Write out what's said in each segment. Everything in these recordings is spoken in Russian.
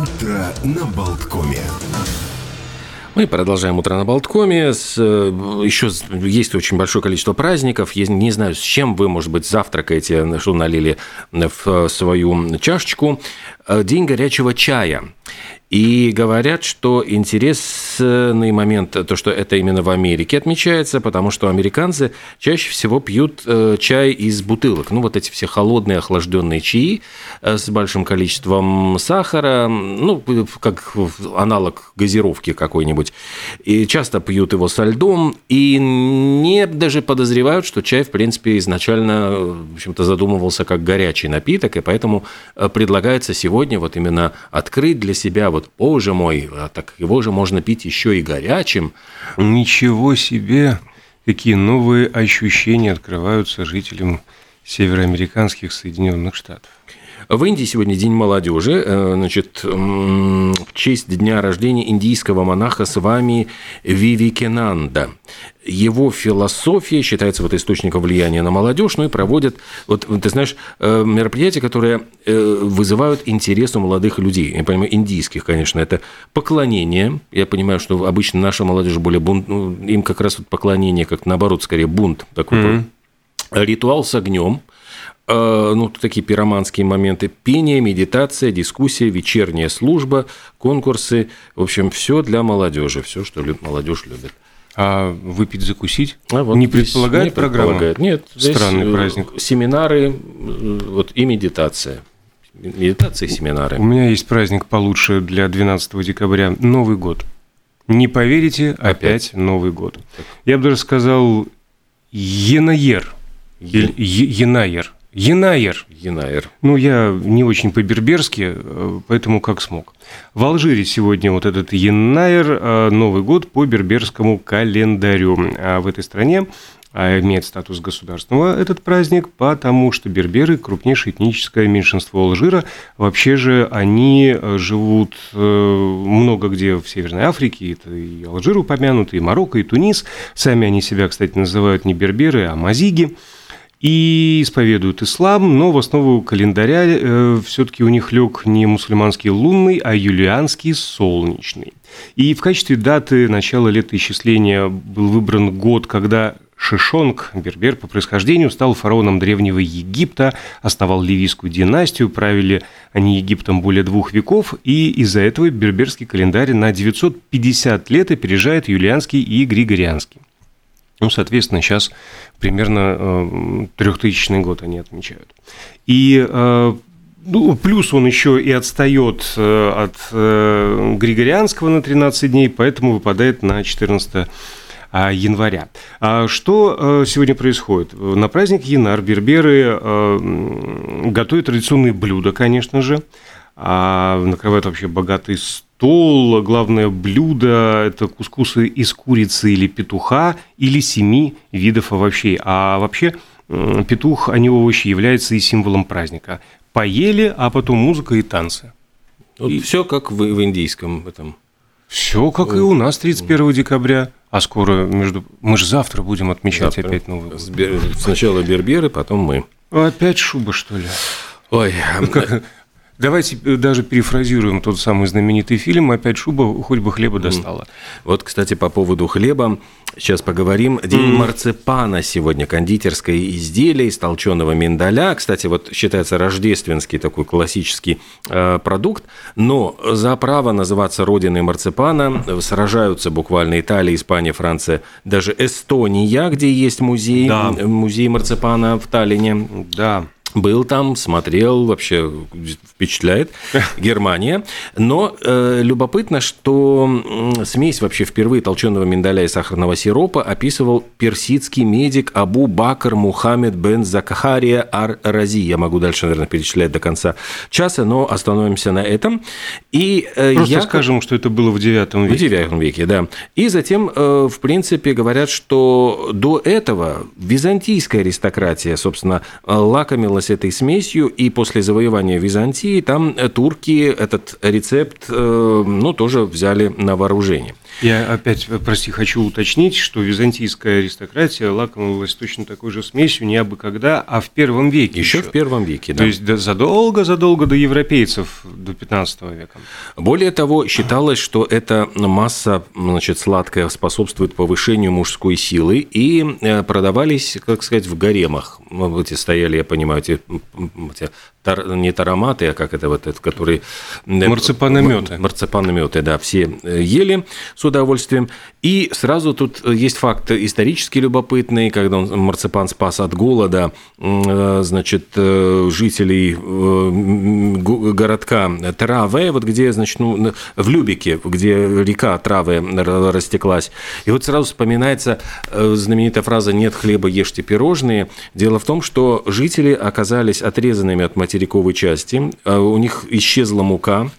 Утро на Болткоме. Мы продолжаем утро на Болткоме. Э, еще есть очень большое количество праздников. Я не знаю, с чем вы, может быть, завтракаете, что налили в свою чашечку. Э, День горячего чая. И говорят, что интересный момент, то, что это именно в Америке отмечается, потому что американцы чаще всего пьют э, чай из бутылок. Ну, вот эти все холодные охлажденные чаи э, с большим количеством сахара, ну, как аналог газировки какой-нибудь. И часто пьют его со льдом, и не даже подозревают, что чай, в принципе, изначально, в общем-то, задумывался как горячий напиток, и поэтому э, предлагается сегодня вот именно открыть для себя вот вот, боже мой, а так его же можно пить еще и горячим. Ничего себе, какие новые ощущения открываются жителям североамериканских Соединенных Штатов. В Индии сегодня День молодежи. Э, значит, в честь дня рождения индийского монаха с вами Вивикенанда. Его философия считается вот источником влияния на молодежь, ну и проводят, вот ты знаешь, э, мероприятия, которые э, вызывают интерес у молодых людей. Я понимаю, индийских, конечно, это поклонение. Я понимаю, что обычно наша молодежь более бунт, ну, им как раз вот поклонение, как наоборот, скорее бунт такой. Mm-hmm. Ритуал с огнем, ну, такие пироманские моменты, пение, медитация, дискуссия, вечерняя служба, конкурсы, в общем, все для молодежи, все, что молодежь любит. А выпить, закусить? А вот не предполагает не программа? Предполагает. Нет. Странный э, праздник. Семинары вот, и медитация. Медитация и семинары. У меня есть праздник получше для 12 декабря. Новый год. Не поверите, опять, опять Новый год. Я бы даже сказал Енаер. Е... Енаер. Енаер. Енаер. Ну, я не очень по-берберски, э, поэтому как смог. В Алжире сегодня вот этот Енаер, э, Новый год по берберскому календарю. А в этой стране а имеет статус государственного этот праздник, потому что берберы – крупнейшее этническое меньшинство Алжира. Вообще же они э, живут много где в Северной Африке, это и Алжир упомянут, и Марокко, и Тунис. Сами они себя, кстати, называют не берберы, а мазиги и исповедуют ислам, но в основу календаря э, все-таки у них лег не мусульманский лунный, а юлианский солнечный. И в качестве даты начала летоисчисления был выбран год, когда Шишонг, бербер по происхождению, стал фараоном Древнего Египта, основал ливийскую династию, правили они Египтом более двух веков, и из-за этого берберский календарь на 950 лет опережает юлианский и григорианский. Ну, соответственно, сейчас примерно 3000 э, год они отмечают. И э, ну, плюс он еще и отстает э, от Григорианского на 13 дней, поэтому выпадает на 14 а, января. А что сегодня происходит? На праздник Янар берберы готовят традиционные блюда, конечно же, а накрывают вообще богатый стол. Главное блюдо – это кускусы из курицы или петуха, или семи видов овощей. А вообще петух, а не овощи, является и символом праздника. Поели, а потом музыка и танцы. Вот и... Все как в, в индийском этом. Все как и у нас 31 декабря. А скоро между... Мы же завтра будем отмечать завтра. опять Новый год. Сначала берберы, потом мы. Опять шуба, что ли? Ой, ну, как... Давайте э, даже перефразируем тот самый знаменитый фильм «Опять шуба, хоть бы хлеба достала». Вот, кстати, по поводу хлеба сейчас поговорим. День mm. марципана сегодня, кондитерское изделие из толченого миндаля. Кстати, вот считается рождественский такой классический э, продукт, но за право называться родиной марципана сражаются буквально Италия, Испания, Франция, даже Эстония, где есть музей, да. музей марципана в Таллине. Да. Был там, смотрел, вообще впечатляет. Германия. Но э, любопытно, что смесь вообще впервые толченого миндаля и сахарного сиропа описывал персидский медик Абу Бакр Мухаммед бен Закахария Ар-Рази. Я могу дальше, наверное, перечислять до конца часа, но остановимся на этом. И, э, Просто я... скажем, что это было в IX веке. В IX веке, да. И затем, э, в принципе, говорят, что до этого византийская аристократия, собственно, лакомилась с этой смесью, и после завоевания Византии там э, турки этот рецепт, э, ну, тоже взяли на вооружение. Я опять, э, прости, хочу уточнить, что византийская аристократия лакомилась точно такой же смесью не абы когда, а в первом веке. Еще, еще. в первом веке, да. То есть задолго-задолго до европейцев, до 15 века. Более того, считалось, что эта масса значит, сладкая способствует повышению мужской силы, и э, продавались, как сказать, в гаремах. Эти стояли, я понимаю, эти, эти тар, не тароматы, а как это вот этот, который... Марципанометы. Марципанометы, да, все э, ели с удовольствием. И сразу тут есть факт исторически любопытный, когда он, марципан спас от голода, э, значит, э, жителей городка Траве, вот где, значит, ну, в Любике, где река Травы растеклась. И вот сразу вспоминается знаменитая фраза «нет хлеба, ешьте пирожные». Дело в том, что жители оказались отрезанными от материала материковой части, а у них исчезла мука,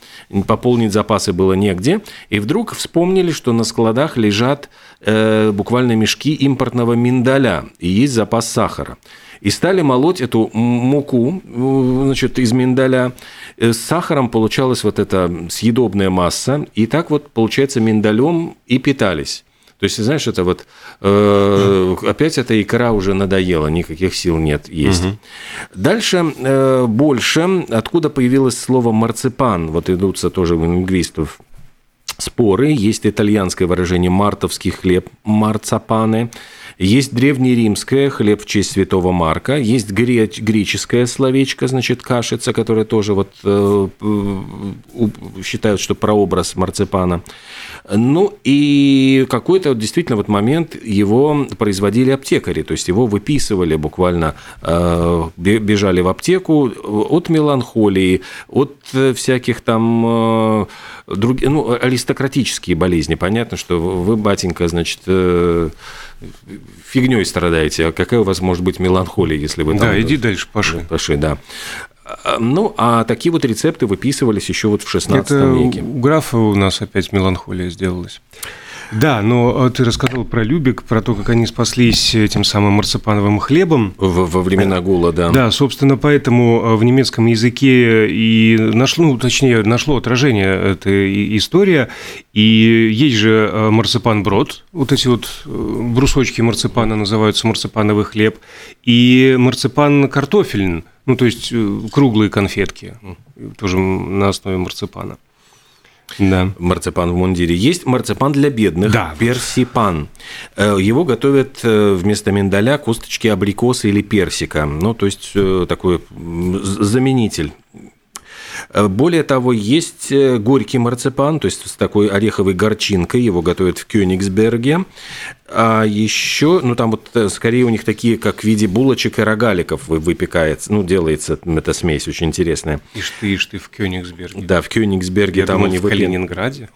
пополнить запасы было негде, и вдруг вспомнили, что на складах лежат э, буквально мешки импортного миндаля, и есть запас сахара. И стали молоть эту муку значит, из миндаля. Э, с сахаром получалась вот эта съедобная масса, и так вот, получается, миндалем и питались. То есть, знаешь, это вот э, опять эта икра уже надоела, никаких сил нет есть. Угу. Дальше э, больше, откуда появилось слово марципан, вот идутся тоже у лингвистов споры. Есть итальянское выражение мартовский хлеб, марцапаны. Есть древнеримское хлеб в честь святого Марка, есть греческое словечко, значит, кашица, которое тоже вот э, считают, что прообраз марципана. Ну и какой-то вот действительно вот момент его производили аптекари, то есть его выписывали буквально, э, бежали в аптеку от меланхолии, от всяких там э, других, ну, аристократические болезни. Понятно, что вы, батенька, значит, фигней страдаете, а какая у вас может быть меланхолия, если вы там... Да, иди дальше, паши. Паши, да. А, ну, а такие вот рецепты выписывались еще вот в 16 Это веке. У графа у нас опять меланхолия сделалась. Да, но э, ты рассказал про Любик, про то, как они спаслись этим самым марципановым хлебом. Во, во времена голода. Да, собственно, поэтому э, в немецком языке и нашло, ну, точнее, нашло отражение эта история. И есть же э, марципан-брод, вот эти вот брусочки марципана называются марципановый хлеб, и марципан-картофелин, ну, то есть круглые конфетки, тоже на основе марципана да. марципан в мундире. Есть марципан для бедных, да. персипан. Э, его готовят э, вместо миндаля косточки абрикоса или персика. Ну, то есть э, такой заменитель более того, есть горький марципан, то есть с такой ореховой горчинкой, его готовят в Кёнигсберге. А еще, ну там вот э, скорее у них такие, как в виде булочек и рогаликов выпекается, ну делается эта смесь очень интересная. Ишь ты, ишь ты в Кёнигсберге. Да, в Кёнигсберге Я там думал, они в Калининграде.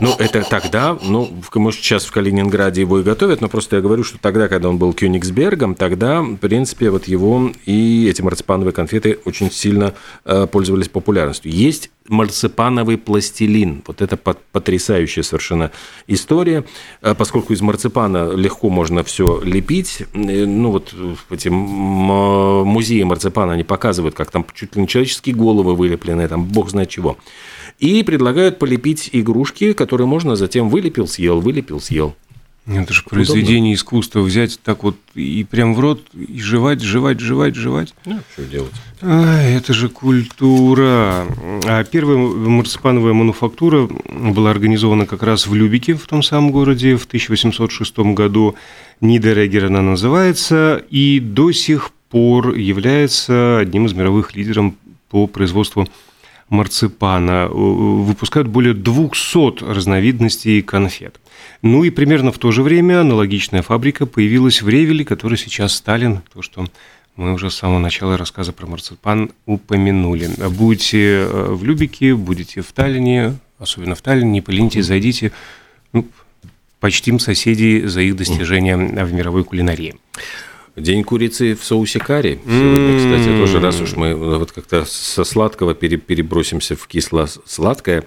Ну это тогда, ну может сейчас в Калининграде его и готовят, но просто я говорю, что тогда, когда он был Кёнигсбергом, тогда, в принципе, вот его и эти марципановые конфеты очень сильно э, пользовались популярностью. Есть марципановый пластилин. Вот это потрясающая совершенно история, э, поскольку из марципана легко можно все лепить. Э, ну вот эти музеи марципана, они показывают, как там чуть ли не человеческие головы вылеплены, там бог знает чего. И предлагают полепить игрушки, которые можно затем вылепил, съел, вылепил, съел. Это же произведение искусства взять так вот и прям в рот, и жевать, жевать, жевать, жевать. Ну, что делать? А, это же культура. А первая марципановая мануфактура была организована как раз в Любике, в том самом городе, в 1806 году. Нидерегер она называется, и до сих пор является одним из мировых лидеров по производству марципана. Выпускают более 200 разновидностей конфет. Ну и примерно в то же время аналогичная фабрика появилась в Ревеле, который сейчас Сталин, то, что мы уже с самого начала рассказа про марципан упомянули. Будете э, в Любике, будете в Таллине, особенно в Таллине, не поленитесь, зайдите. Ну, почтим соседей за их достижения в мировой кулинарии. День курицы в соусе карри. Сегодня, кстати, тоже раз уж мы вот как-то со сладкого перебросимся в кисло-сладкое.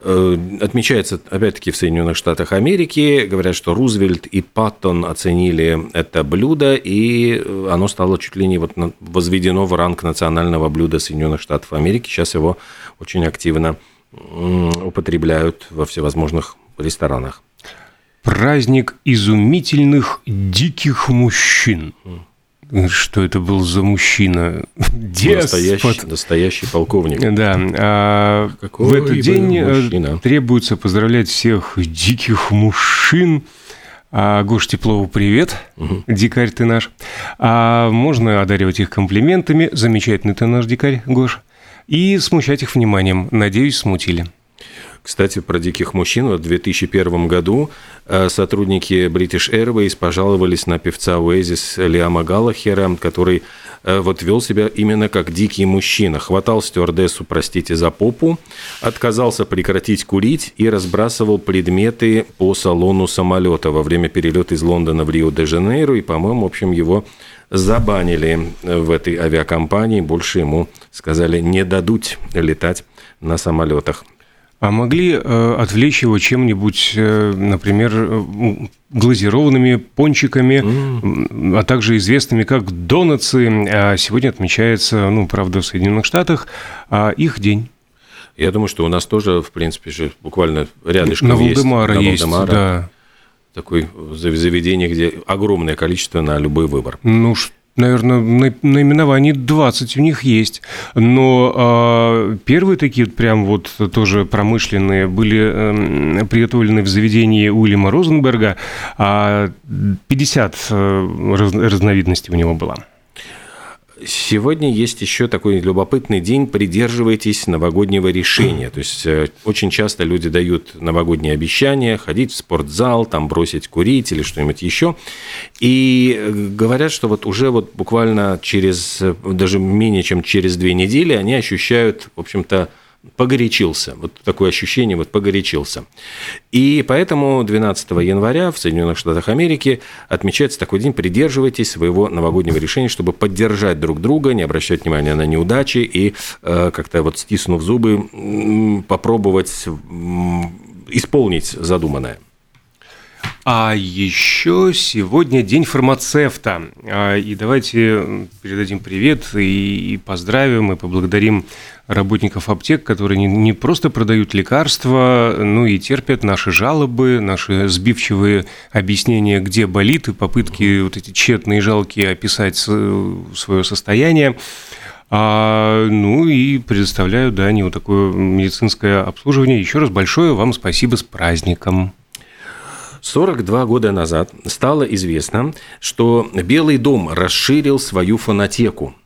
Э, отмечается, опять-таки, в Соединенных Штатах Америки. Говорят, что Рузвельт и Паттон оценили это блюдо, и оно стало чуть ли не вот возведено в ранг национального блюда Соединенных Штатов Америки. Сейчас его очень активно употребляют во всевозможных ресторанах. Праздник изумительных диких мужчин. что это был за мужчина? Настоящий, настоящий полковник. Да. А Какой в этот день э, мужчина. требуется поздравлять всех диких мужчин. А, Гош Теплову привет, угу. дикарь ты наш. А можно одаривать их комплиментами. Замечательный ты наш дикарь, Гош. И смущать их вниманием. Надеюсь, смутили. Кстати, про диких мужчин. В 2001 году э, сотрудники British Airways пожаловались на певца Oasis Лиама Галлахера, который э, вот вел себя именно как дикий мужчина. Хватал стюардессу, простите, за попу, отказался прекратить курить и разбрасывал предметы по салону самолета во время перелета из Лондона в Рио-де-Жанейро. И, по-моему, в общем, его забанили в этой авиакомпании. Больше ему сказали, не дадут летать на самолетах. А могли э, отвлечь его чем-нибудь, э, например, э, глазированными пончиками, mm. а также известными как донатсы. А сегодня отмечается, ну, правда, в Соединенных Штатах, а их день. Я думаю, что у нас тоже, в принципе, же буквально рядышком на Валдемара есть. На Валдемара есть, да. Такое заведение, где огромное количество на любой выбор. Ну, что наверное, наименований 20 у них есть. Но э, первые такие прям вот тоже промышленные были э, приготовлены в заведении Уильяма Розенберга, а 50 э, раз, разновидностей у него было. Сегодня есть еще такой любопытный день, придерживайтесь новогоднего решения. То есть э, очень часто люди дают новогодние обещания, ходить в спортзал, там бросить курить или что-нибудь еще. И э, говорят, что вот уже вот буквально через, э, даже менее чем через две недели они ощущают, в общем-то, погорячился. Вот такое ощущение, вот погорячился. И поэтому 12 января в Соединенных Штатах Америки отмечается такой день. Придерживайтесь своего новогоднего решения, чтобы поддержать друг друга, не обращать внимания на неудачи и э, как-то вот стиснув зубы, попробовать исполнить задуманное. А еще сегодня день фармацевта. А, и давайте передадим привет и поздравим, и поблагодарим работников аптек, которые не, не просто продают лекарства, но и терпят наши жалобы, наши сбивчивые объяснения, где болит, и попытки вот эти тщетные, жалкие описать свое состояние. А, ну и предоставляю, да, не вот такое медицинское обслуживание. Еще раз большое вам спасибо с праздником. 42 года назад стало известно, что Белый дом расширил свою фонотеку –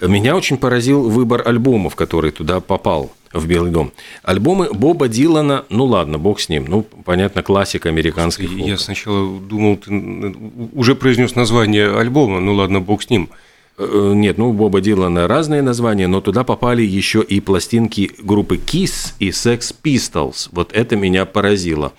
меня очень поразил выбор альбомов, который туда попал в Белый дом. Альбомы Боба Дилана, ну ладно, бог с ним, ну, понятно, классика американский. Я сначала думал, ты уже произнес название альбома, ну ладно, бог с ним. Э, нет, ну, Боба Дилана разные названия, но туда попали еще и пластинки группы Kiss и Sex Pistols. Вот это меня поразило.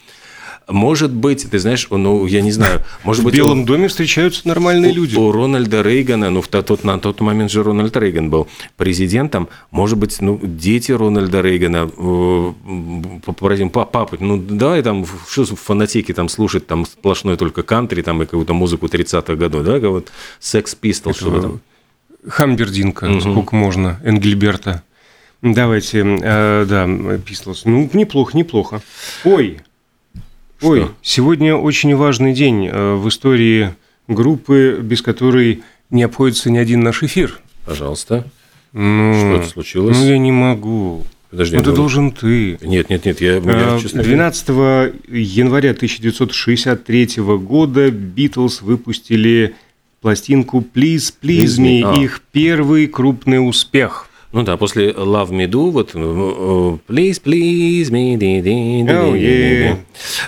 Может быть, ты знаешь, ну, я не знаю, может быть... В Белом у, доме встречаются нормальные у, люди. У Рональда Рейгана, ну, в тот, на тот момент же Рональд Рейган был президентом, может быть, ну, дети Рональда Рейгана э, попросим, папа, ну, давай там, что в фанатике там слушать, там сплошной только кантри, там и какую-то музыку 30-х годов, да, как вот Sex Pistols, что там. Хамбердинка, угу. сколько можно, Энгельберта. Давайте, э, да, Pistols. Ну, неплохо, неплохо. Ой, что? Ой, сегодня очень важный день э, в истории группы, без которой не обходится ни один наш эфир. Пожалуйста. Ну, Что-то случилось? Ну, я не могу. Подожди, это ну, должен ты. Нет, нет, нет, я, я честно 12 января 1963 года Битлз выпустили пластинку Please, Please Me, а. их первый крупный успех – ну да, после Love Me Do, вот э, Please, please me. Oh, yeah.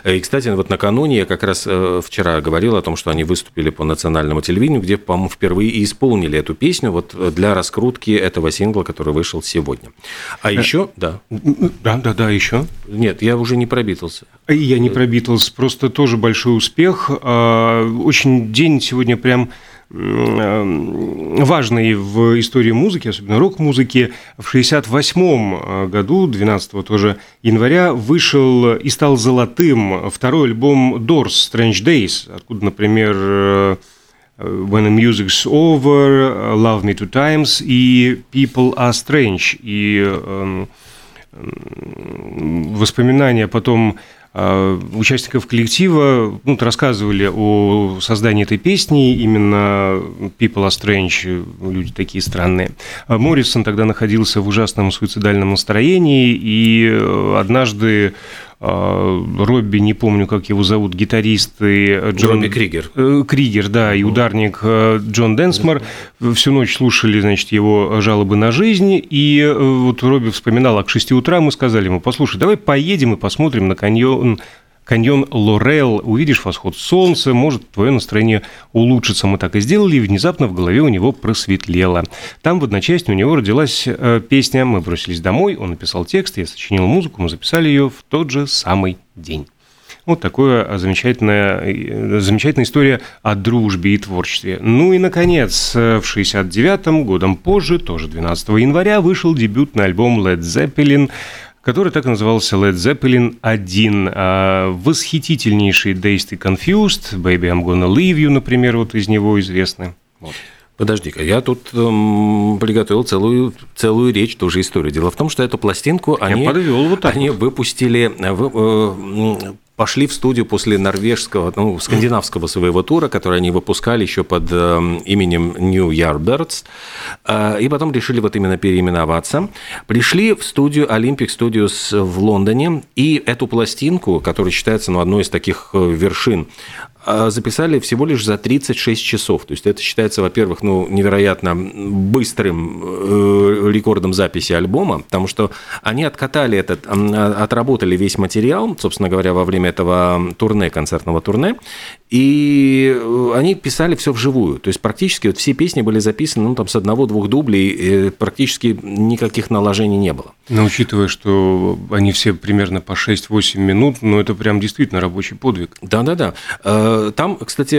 И, кстати, вот накануне я как раз э, вчера говорил о том, что они выступили по национальному телевидению, где, по-моему, впервые и исполнили эту песню вот для раскрутки этого сингла, который вышел сегодня. А еще, э, да. Да, да, да, еще. Нет, я уже не пробитался. Я не пробитался, просто тоже большой успех. А, очень день сегодня прям важный в истории музыки, особенно рок-музыки. В 1968 э, году, 12 тоже января, вышел и стал золотым второй альбом Doors «Strange Days», откуда, например, э, When the Music's Over, Love Me Two Times и People Are Strange. И э, воспоминания потом участников коллектива ну, рассказывали о создании этой песни, именно People are Strange, люди такие странные. А Моррисон тогда находился в ужасном суицидальном настроении, и однажды а, Робби, не помню, как его зовут, гитарист и Джон... Робби Кригер. Э, Кригер, да, и ударник э, Джон Денсмор всю ночь слушали, значит, его жалобы на жизнь, и э, вот Робби вспоминал, а к 6 утра мы сказали ему, послушай, давай поедем и посмотрим на каньон каньон Лорел, увидишь восход солнца, может, твое настроение улучшится. Мы так и сделали, и внезапно в голове у него просветлело. Там в одночасье у него родилась э, песня «Мы бросились домой», он написал текст, я сочинил музыку, мы записали ее в тот же самый день. Вот такая замечательная, э, замечательная история о дружбе и творчестве. Ну и, наконец, в 69-м, годом позже, тоже 12 января, вышел дебютный альбом Led Zeppelin который так и назывался Led Zeppelin 1. А восхитительнейший Dazed и Confused, Baby I'm Gonna Leave You, например, вот из него известны. Вот. Подожди-ка, я тут эм, приготовил целую, целую речь, тоже историю. Дело в том, что эту пластинку я они, вот они вот. выпустили, э, э, пошли в студию после норвежского, ну, скандинавского своего тура, который они выпускали еще под э, именем New Yardbirds, э, и потом решили вот именно переименоваться. Пришли в студию Olympic Studios в Лондоне, и эту пластинку, которая считается ну, одной из таких э, вершин записали всего лишь за 36 часов. То есть это считается, во-первых, ну, невероятно быстрым э, рекордом записи альбома, потому что они откатали этот, отработали весь материал, собственно говоря, во время этого турне, концертного турне, и э, они писали все вживую. То есть практически вот все песни были записаны ну, там, с одного-двух дублей, практически никаких наложений не было. Но учитывая, что они все примерно по 6-8 минут, ну это прям действительно рабочий подвиг. Да-да-да. Э, там, кстати,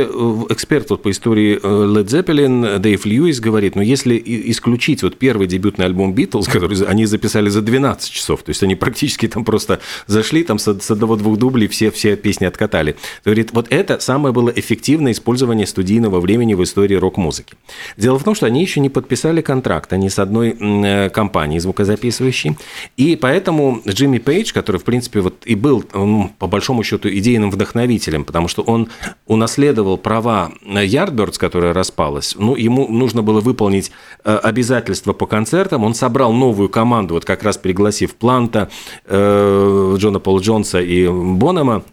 эксперт вот по истории э, Led Zeppelin Дэйв Льюис говорит, ну если исключить вот первый дебютный альбом Beatles, который они записали за 12 часов, то есть они практически там просто зашли, там с одного-двух дублей все, все песни откатали. Говорит, вот это сам самое было эффективное использование студийного времени в истории рок-музыки. Дело в том, что они еще не подписали контракт, они с одной э, компанией звукозаписывающей, и поэтому Джимми Пейдж, который, в принципе, вот и был, ну, по большому счету, идейным вдохновителем, потому что он унаследовал права Yardbirds, которая распалась, ну, ему нужно было выполнить э, обязательства по концертам, он собрал новую команду, вот как раз пригласив Планта, э, Джона Пола Джонса и Бонома,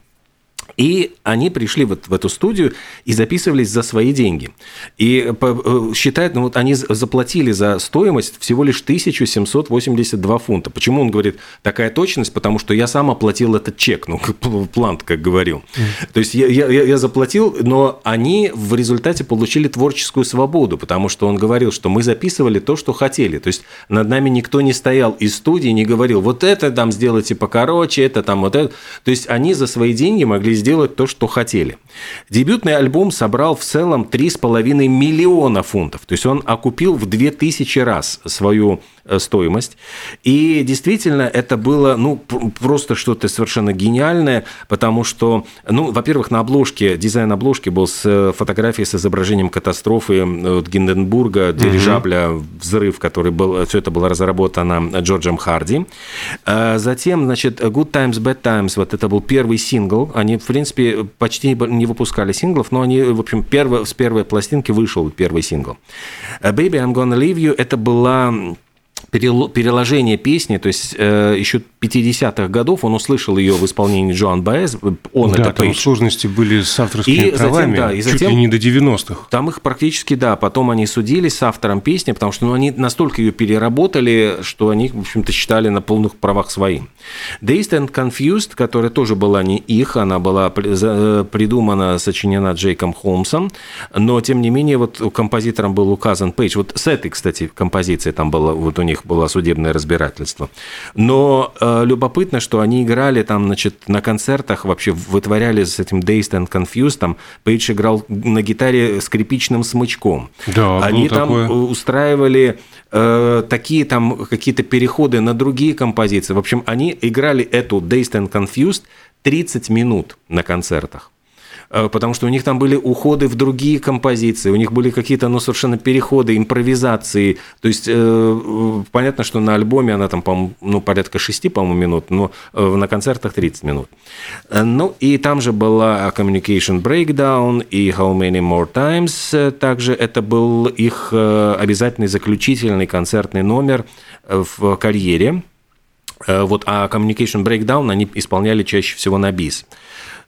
и они пришли вот в эту студию и записывались за свои деньги. И э, считают, ну вот они заплатили за стоимость всего лишь 1782 фунта. Почему он говорит такая точность? Потому что я сам оплатил этот чек, ну, плант, как говорил. Mm. То есть я, я, я заплатил, но они в результате получили творческую свободу, потому что он говорил, что мы записывали то, что хотели. То есть над нами никто не стоял из студии, не говорил, вот это там сделайте покороче, это там вот это. То есть они за свои деньги могли сделать сделать то, что хотели. Дебютный альбом собрал в целом 3,5 миллиона фунтов. То есть он окупил в 2000 раз свою стоимость. И действительно, это было ну, просто что-то совершенно гениальное, потому что, ну, во-первых, на обложке, дизайн обложки был с э, фотографией с изображением катастрофы вот, Гинденбурга, дирижабля, угу. взрыв, который был, все это было разработано Джорджем Харди. Затем, значит, Good Times, Bad Times, вот это был первый сингл. Они, в принципе, почти не выпускали синглов, но они, в общем, перво, с первой пластинки вышел первый сингл. Baby, I'm Gonna Leave You – это была переложение песни, то есть э, еще 50-х годов он услышал ее в исполнении Джоан Баэз, он да, это там Пейдж. сложности были с авторскими и правами, затем, да, и чуть затем, ли не до 90-х. Там их практически, да, потом они судились с автором песни, потому что ну, они настолько ее переработали, что они, в общем-то, считали на полных правах своим. Dazed and Confused, которая тоже была не их, она была э, придумана, сочинена Джейком Холмсом, но, тем не менее, вот композитором был указан Пейдж. Вот с этой, кстати, композицией там было, вот у них было судебное разбирательство. Но э, любопытно, что они играли там, значит, на концертах, вообще вытворяли с этим Dazed and Confused, там Пейдж играл на гитаре скрипичным смычком. Да, Они там такое. устраивали э, такие там какие-то переходы на другие композиции. В общем, они играли эту Dazed and Confused 30 минут на концертах. Э, потому что у них там были уходы в другие композиции, у них были какие-то, ну, совершенно переходы, импровизации. То есть, э, понятно, что на альбоме она там, по ну, порядка 6, по-моему, минут, но э, на концертах 30 минут. Э, ну, и там же была Communication Breakdown и How Many More Times. Также это был их обязательный заключительный концертный номер в карьере. Вот, а Communication Breakdown они исполняли чаще всего на бис.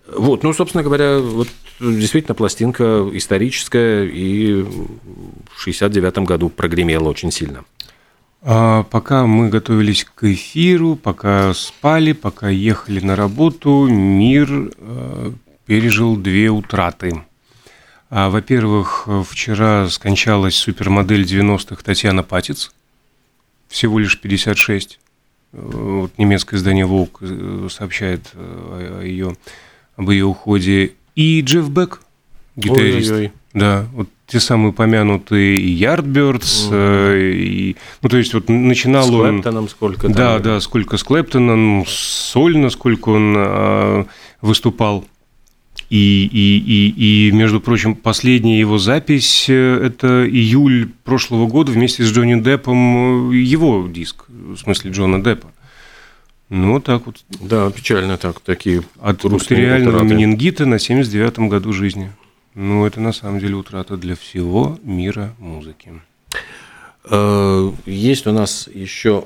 Вот, ну, собственно говоря, вот действительно пластинка историческая и в 69 году прогремела очень сильно. А пока мы готовились к эфиру, пока спали, пока ехали на работу, мир э, пережил две утраты. А, во-первых, вчера скончалась супермодель 90-х Татьяна Патиц, всего лишь 56. Э, вот немецкое издание «Волк» э, сообщает о ее об ее уходе. И Джефф Бек, гитарист. Ой-ой-ой. Да, вот те самые упомянутые и Yardbirds, mm. и, ну, то есть вот начинал с он... С Клэптоном сколько? Да, там, да, сколько с Клэптоном, сольно, сколько он э, выступал. И, и, и, и, между прочим, последняя его запись – это июль прошлого года вместе с Джонни Деппом, его диск, в смысле Джона Деппа. Ну, вот так вот. Да, печально так, такие От бактериального менингита на 79-м году жизни. Ну, это на самом деле утрата для всего мира музыки. Э, есть у нас еще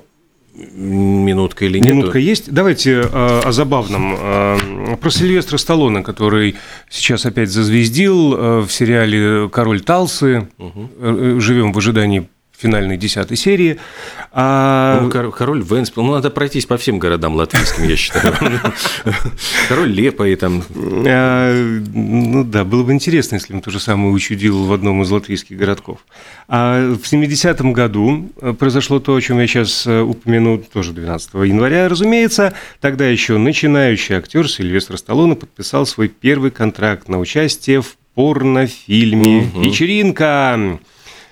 минутка или нет? Минутка есть. Давайте э, о забавном. Э, про Сильвестра Сталлоне, который сейчас опять зазвездил в сериале «Король Талсы». Угу. Живем в ожидании финальной десятой серии. А... Ну, король Венспил, ну, надо пройтись по всем городам латвийским, я считаю. Король Лепа и там... А, ну да, было бы интересно, если бы то же самое учудил в одном из латвийских городков. А в 70-м году произошло то, о чем я сейчас э, упомяну, тоже 12 января, разумеется. Тогда еще начинающий актер Сильвестр Сталлоне подписал свой первый контракт на участие в порнофильме «Вечеринка»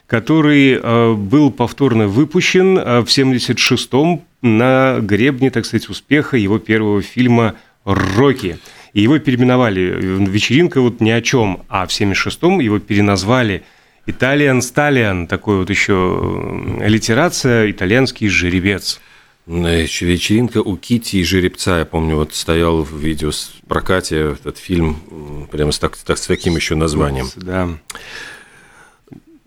который э, был повторно выпущен э, в 1976-м на гребне, так сказать, успеха его первого фильма «Рокки». И его переименовали. Вечеринка вот ни о чем. А в 1976-м его переназвали «Италиан Сталиан». Такой вот еще аллитерация «Итальянский жеребец». Вечеринка у Кити и Жеребца, я помню, вот стоял в видео прокате этот фильм прямо с, так, так, с таким еще названием. Да.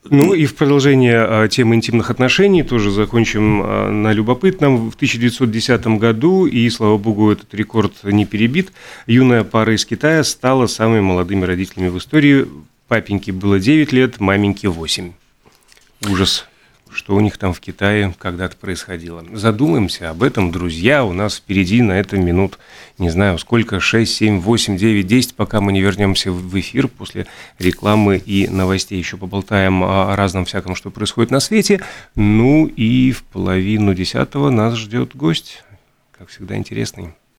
Ну и в продолжение а, темы интимных отношений тоже закончим а, на любопытном. В 1910 году, и, слава богу, этот рекорд не перебит, юная пара из Китая стала самыми молодыми родителями в истории. Папеньке было 9 лет, маменьке 8. Ужас что у них там в Китае когда-то происходило. Задумаемся об этом, друзья. У нас впереди на это минут, не знаю, сколько, 6, 7, 8, 9, 10, пока мы не вернемся в эфир после рекламы и новостей. Еще поболтаем о разном всяком, что происходит на свете. Ну и в половину десятого нас ждет гость, как всегда, интересный.